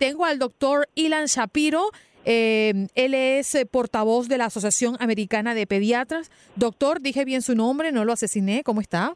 Tengo al doctor Ilan Shapiro. eh, él es eh, portavoz de la Asociación Americana de Pediatras. Doctor, dije bien su nombre, no lo asesiné. ¿Cómo está?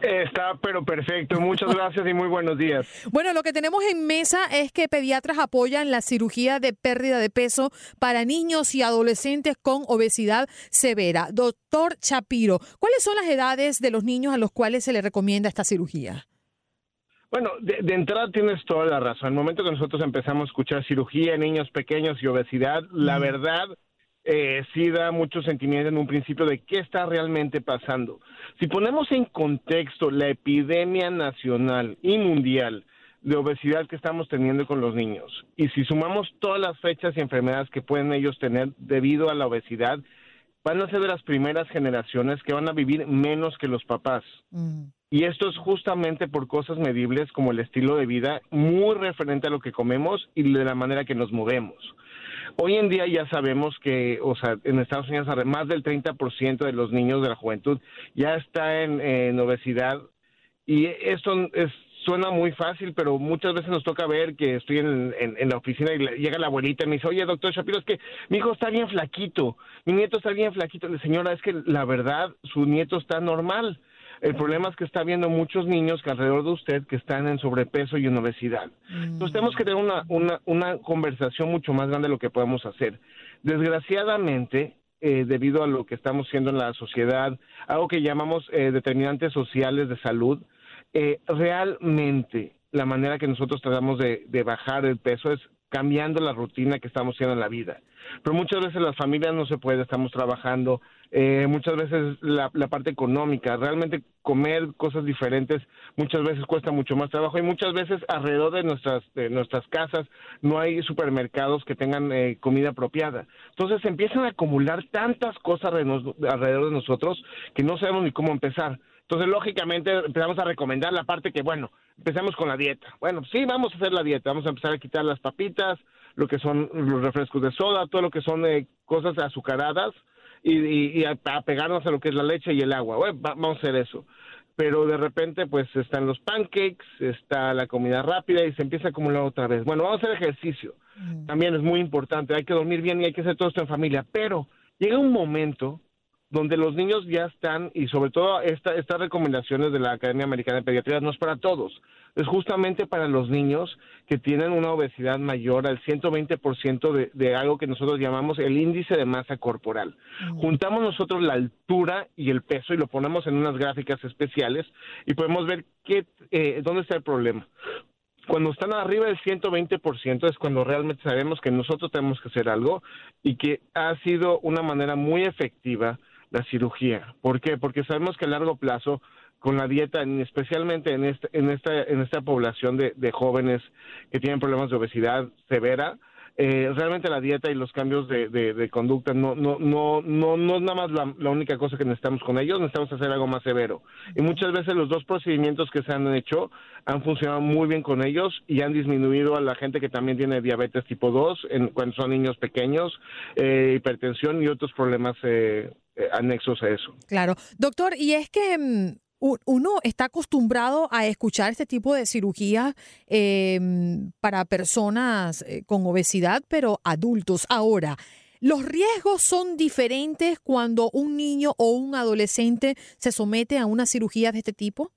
Está, pero perfecto. Muchas gracias y muy buenos días. Bueno, lo que tenemos en mesa es que pediatras apoyan la cirugía de pérdida de peso para niños y adolescentes con obesidad severa. Doctor Shapiro, ¿cuáles son las edades de los niños a los cuales se les recomienda esta cirugía? Bueno, de, de entrada tienes toda la razón. El momento que nosotros empezamos a escuchar cirugía en niños pequeños y obesidad, la verdad eh, sí da mucho sentimiento en un principio de qué está realmente pasando. Si ponemos en contexto la epidemia nacional y mundial de obesidad que estamos teniendo con los niños, y si sumamos todas las fechas y enfermedades que pueden ellos tener debido a la obesidad, van a ser de las primeras generaciones que van a vivir menos que los papás. Y esto es justamente por cosas medibles como el estilo de vida, muy referente a lo que comemos y de la manera que nos movemos. Hoy en día ya sabemos que, o sea, en Estados Unidos más del 30% de los niños de la juventud ya está en, obesidad y esto es, suena muy fácil, pero muchas veces nos toca ver que estoy en, la oficina y le- llega la abuelita y me dice, oye, doctor Shapiro, es que mi hijo está bien flaquito, mi nieto está bien flaquito. Le, Señora, es que la verdad, su nieto está normal. El problema es que está viendo muchos niños que alrededor de usted que están en sobrepeso y en obesidad. Entonces tenemos que tener una, una, una conversación mucho más grande de lo que podemos hacer. Desgraciadamente, eh, debido a lo que estamos haciendo en la sociedad, algo que llamamos eh, determinantes sociales de salud, eh, realmente la manera que nosotros tratamos de, de bajar el peso es cambiando la rutina que estamos haciendo en la vida. Pero muchas veces las familias no se puede, estamos trabajando, eh, muchas veces la, la parte económica, realmente comer cosas diferentes muchas veces cuesta mucho más trabajo y muchas veces alrededor de nuestras, de nuestras casas no hay supermercados que tengan eh, comida apropiada. Entonces empiezan a acumular tantas cosas alrededor de nosotros que no sabemos ni cómo empezar. Entonces, lógicamente, empezamos a recomendar la parte que, bueno, empecemos con la dieta. Bueno, sí, vamos a hacer la dieta. Vamos a empezar a quitar las papitas, lo que son los refrescos de soda, todo lo que son eh, cosas azucaradas y, y- y a, a pegarnos a lo que es la leche y el agua. Bueno, va- vamos a hacer eso. Pero de repente, pues, están los pancakes, está la comida rápida y se empieza a acumular otra vez. Bueno, vamos a hacer ejercicio. También es muy importante. Hay que dormir bien y hay que hacer todo esto en familia. Pero llega un momento donde los niños ya están, y sobre todo esta, estas recomendaciones de la Academia Americana de Pediatría no es para todos, es justamente para los niños que tienen una obesidad mayor al 120% de, de algo que nosotros llamamos el índice de masa corporal. Juntamos nosotros la altura y el peso y lo ponemos en unas gráficas especiales y podemos ver qué, eh, dónde está el problema. Cuando están arriba del 120% es cuando realmente sabemos que nosotros tenemos que hacer algo y que ha sido una manera muy efectiva la cirugía. ¿Por qué? Porque sabemos que a largo plazo con la dieta, especialmente en, este, en, esta, en esta población de, jóvenes que tienen problemas de obesidad severa, eh, realmente la dieta y los cambios de, de, conducta no, no, no, no, no es nada más la, la, única cosa que necesitamos con ellos, necesitamos hacer algo más severo. Y muchas veces los dos procedimientos que se han hecho han funcionado muy bien con ellos y han disminuido a la gente que también tiene diabetes tipo 2 en, cuando son niños pequeños, eh, hipertensión y otros problemas eh, eh, anexos a eso. Claro. Doctor, y es que mm, uno está acostumbrado a escuchar este tipo de cirugía em, para personas eh, con obesidad, pero adultos. Ahora, ¿los riesgos son diferentes cuando un niño o un adolescente se somete a una cirugía de este tipo?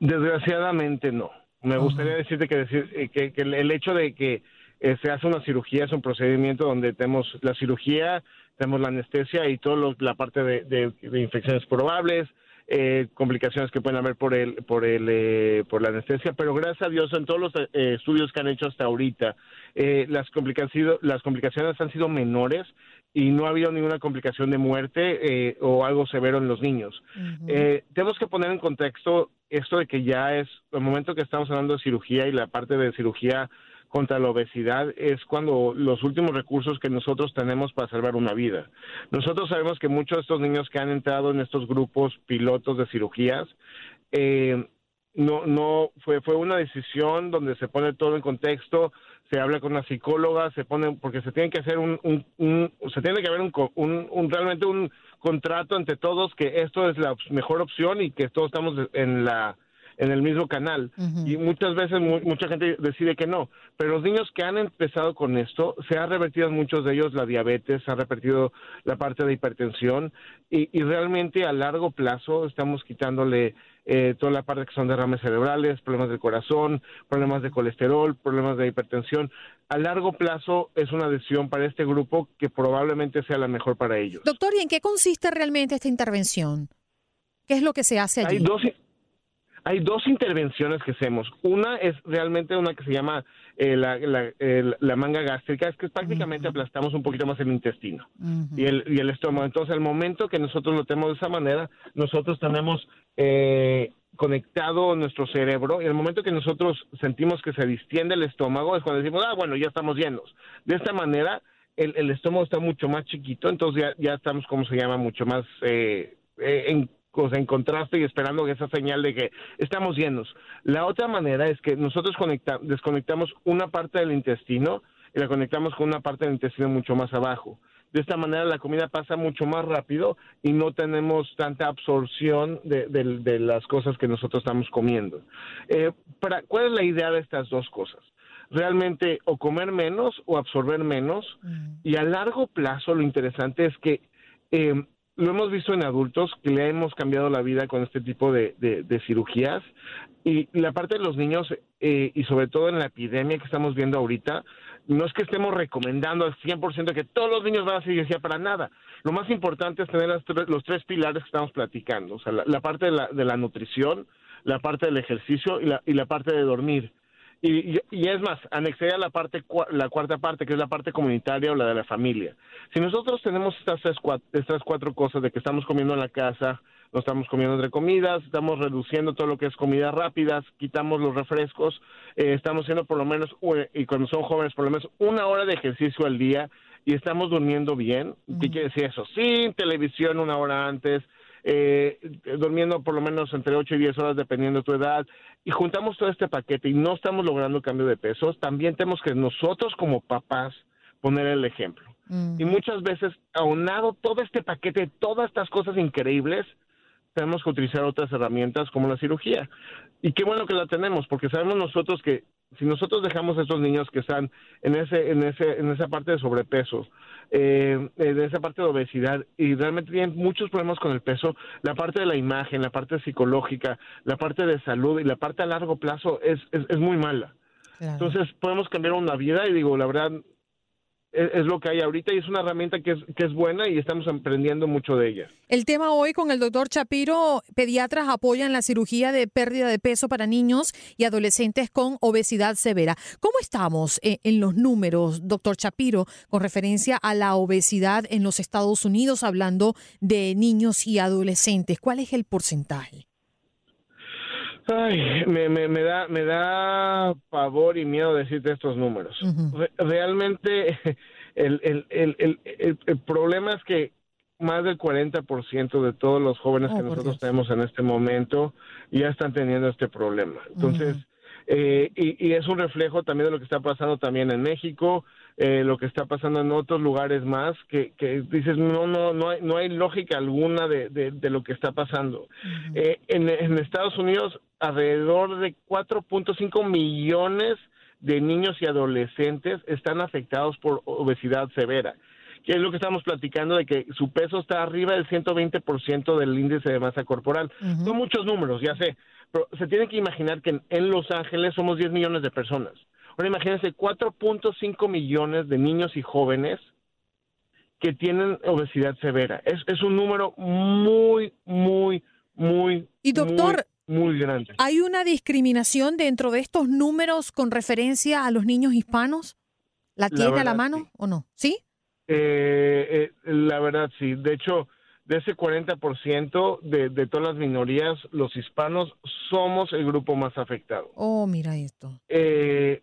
Desgraciadamente no. Me gustaría decirte que, decir, eh, que, el hecho de que eh, se hace una cirugía es un procedimiento donde tenemos la cirugía, tenemos la anestesia y toda la parte de infecciones probables, eh, complicaciones que pueden haber por el por el eh, por la anestesia pero gracias a Dios en todos los eh, estudios que han hecho hasta ahorita las complicaciones las complicaciones han sido menores y no ha habido ninguna complicación de muerte o algo severo en los niños. Tenemos que poner en contexto esto de que ya es el momento que estamos hablando de cirugía y la parte de cirugía contra la obesidad es cuando los últimos recursos que nosotros tenemos para salvar una vida. Nosotros sabemos que muchos de estos niños que han entrado en estos grupos pilotos de cirugías, eh, no, no fue, fue una decisión donde se pone todo en contexto, se habla con una psicóloga, se pone, porque se tiene que hacer un, un, se tiene que haber un, un, realmente un contrato entre todos que esto es la mejor opción y que todos estamos en la en el mismo canal. Y muchas veces mucha gente decide que no. Pero los niños que han empezado con esto, se ha revertido en muchos de ellos la diabetes, se ha revertido la parte de hipertensión y, y realmente a largo plazo estamos quitándole eh, toda la parte que son derrames cerebrales, problemas del corazón, problemas de colesterol, problemas de hipertensión. A largo plazo es una decisión para este grupo que probablemente sea la mejor para ellos. Doctor, ¿y en qué consiste realmente esta intervención? ¿Qué es lo que se hace allí? Hay dos, hay dos intervenciones que hacemos. Una es realmente una que se llama eh, la, manga gástrica, es que prácticamente aplastamos un poquito más el intestino y, el, y el estómago. Entonces, al momento que nosotros lo tenemos de esa manera, nosotros tenemos eh, conectado nuestro cerebro y el momento que nosotros sentimos que se distiende el estómago es cuando decimos, ah, bueno, ya estamos llenos. De esta manera, el, el estómago está mucho más chiquito, entonces ya, ya estamos, como se llama, mucho más eh, en en contraste y esperando esa señal de que estamos llenos. La otra manera es que nosotros desconectamos una parte del intestino y la conectamos con una parte del intestino mucho más abajo. De esta manera la comida pasa mucho más rápido y no tenemos tanta absorción de, las cosas que nosotros estamos comiendo. Eh, para, ¿Cuál es la idea de estas dos cosas? Realmente o comer menos o absorber menos mm. y a largo plazo lo interesante es que eh, lo hemos visto en adultos que le hemos cambiado la vida con este tipo de, cirugías y la parte de los niños eh, y sobre todo en la epidemia que estamos viendo ahorita, no es que estemos recomendando al 100% que todos los niños van a cirugía para nada. Lo más importante es tener los tres pilares que estamos platicando, o sea, la, parte de la, de la, nutrición, la parte del ejercicio y la, y la parte de dormir. Y, y, es más, anexaría la parte la cuarta parte, que es la parte comunitaria o la de la familia. Si nosotros tenemos estas, estas cuatro cosas de que estamos comiendo en la casa, no estamos comiendo entre comidas, estamos reduciendo todo lo que es comidas rápidas, quitamos los refrescos, eh, estamos haciendo por lo menos, y cuando son jóvenes, por lo menos una hora de ejercicio al día y estamos durmiendo bien. ¿Qué quiere decir eso? Sin televisión una hora antes, eh, durmiendo por lo menos entre 8 y 10 horas dependiendo de tu edad, y juntamos todo este paquete y no estamos logrando cambio de pesos, también tenemos que nosotros como papás poner el ejemplo. Y muchas veces, aunado todo este paquete, todas estas cosas increíbles, tenemos que utilizar otras herramientas como la cirugía. Y qué bueno que la tenemos, porque sabemos nosotros que si nosotros dejamos a estos niños que están en ese, en ese, en esa parte de sobrepeso, eh, en esa parte de obesidad y realmente tienen muchos problemas con el peso, la parte de la imagen, la parte psicológica, la parte de salud y la parte a largo plazo es, es, muy mala. Entonces podemos cambiar una vida y digo, la verdad, es, lo que hay ahorita y es una herramienta que es, que es buena y estamos aprendiendo mucho de ella. El tema hoy con el doctor Chapiro, pediatras apoyan la cirugía de pérdida de peso para niños y adolescentes con obesidad severa. ¿Cómo estamos en, en los números, doctor Chapiro, con referencia a la obesidad en los Estados Unidos, hablando de niños y adolescentes? ¿Cuál es el porcentaje? Ay, me, me, me, da me da pavor y miedo decirte estos números. Uh -huh. Re realmente el, el, el, el, el, problema es que más del 40% de todos los jóvenes oh, que nosotros tenemos en este momento ya están teniendo este problema. Entonces, uh -huh. eh, y, y, es un reflejo también de lo que está pasando también en México, eh, lo que está pasando en otros lugares más, que, que dices, no, no, no hay, no hay lógica alguna de, de, de lo que está pasando. Uh -huh. eh, en, en Estados Unidos alrededor de 4.5 millones de niños y adolescentes están afectados por obesidad severa, que es lo que estamos platicando de que su peso está arriba del 120% del índice de masa corporal. Uh -huh. Son muchos números, ya sé, pero se tiene que imaginar que en, en Los Ángeles somos 10 millones de personas. Ahora imagínense 4.5 millones de niños y jóvenes que tienen obesidad severa. Es, es un número muy, muy, muy... Y doctor, muy, muy grande. ¿Hay una discriminación dentro de estos números con referencia a los niños hispanos? ¿La tiene la a la mano sí. o no? ¿Sí? Eh, eh, la verdad, sí. De hecho, de ese 40% de, de todas las minorías, los hispanos somos el grupo más afectado. Oh, mira esto. Eh,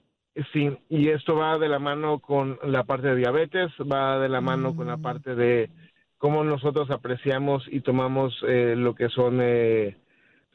sí, y esto va de la mano con la parte de diabetes, va de la mano mm. con la mm. parte de cómo nosotros apreciamos y tomamos eh, lo que son eh,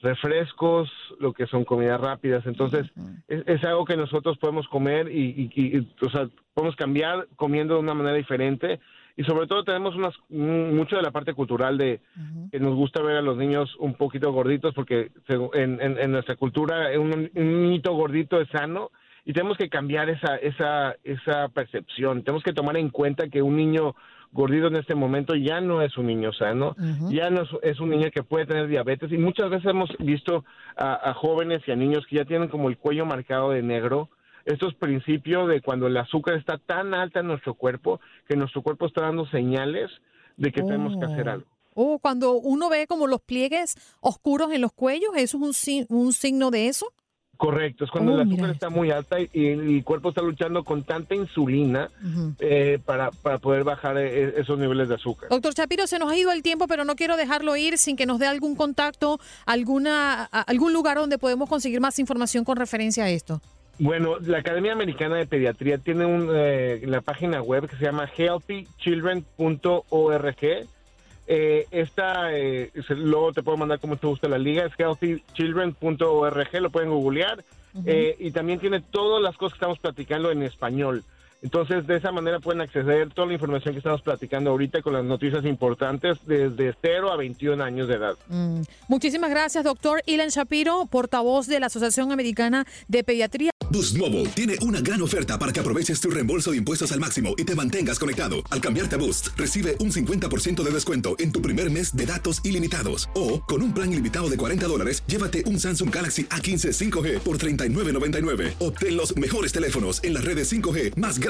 refrescos, lo que son comidas rápidas. Entonces, uh -huh. es, es, algo que nosotros podemos comer y, y, y, o sea, podemos cambiar comiendo de una manera diferente. Y sobre todo tenemos unas, mucho de la parte cultural de uh -huh. que nos gusta ver a los niños un poquito gorditos porque en, en, en nuestra cultura un, un niñito gordito es sano y tenemos que cambiar esa, esa, esa percepción. Tenemos que tomar en cuenta que un niño gordito en este momento ya no es un niño sano, uh -huh. ya no es, es, un niño que puede tener diabetes y muchas veces hemos visto a, a, jóvenes y a niños que ya tienen como el cuello marcado de negro. Estos principios de cuando el azúcar está tan alta en nuestro cuerpo que nuestro cuerpo está dando señales de que oh. tenemos que hacer oh. algo. Oh, cuando uno ve como los pliegues oscuros en los cuellos, ¿eso es un, un signo de eso? Correcto, es cuando oh, el azúcar está muy alta y, y, el cuerpo está luchando con tanta insulina uh -huh. eh, para, para, poder bajar eh, esos niveles de azúcar. Doctor Chapiro, se nos ha ido el tiempo, pero no quiero dejarlo ir sin que nos dé algún contacto, alguna, algún lugar donde podemos conseguir más información con referencia a esto. Bueno, la Academia Americana de Pediatría tiene un, eh, la página web que se llama healthychildren.org eh, esta, eh, luego te puedo mandar como te gusta la liga, es healthychildren.org, lo pueden googlear. Uh -huh. eh, y también tiene todas las cosas que estamos platicando en español. Entonces, de esa manera pueden acceder a toda la información que estamos platicando ahorita con las noticias importantes desde 0 a 21 años de edad. Mm. Muchísimas gracias, doctor Ilan Shapiro, portavoz de la Asociación Americana de Pediatría. Boost Mobile tiene una gran oferta para que aproveches tu reembolso de impuestos al máximo y te mantengas conectado. Al cambiarte a Boost, recibe un 50% de descuento en tu primer mes de datos ilimitados. O, con un plan ilimitado de 40 dólares, llévate un Samsung Galaxy A15 5G por $39.99. Obtén los mejores teléfonos en las redes 5G más grandes